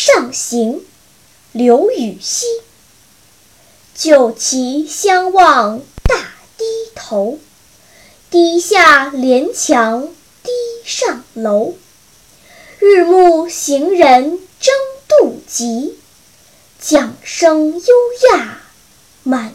上行刘禹锡，酒旗相望大低头，堤下连墙堤上楼，日暮行人争渡急，桨声幽雅满。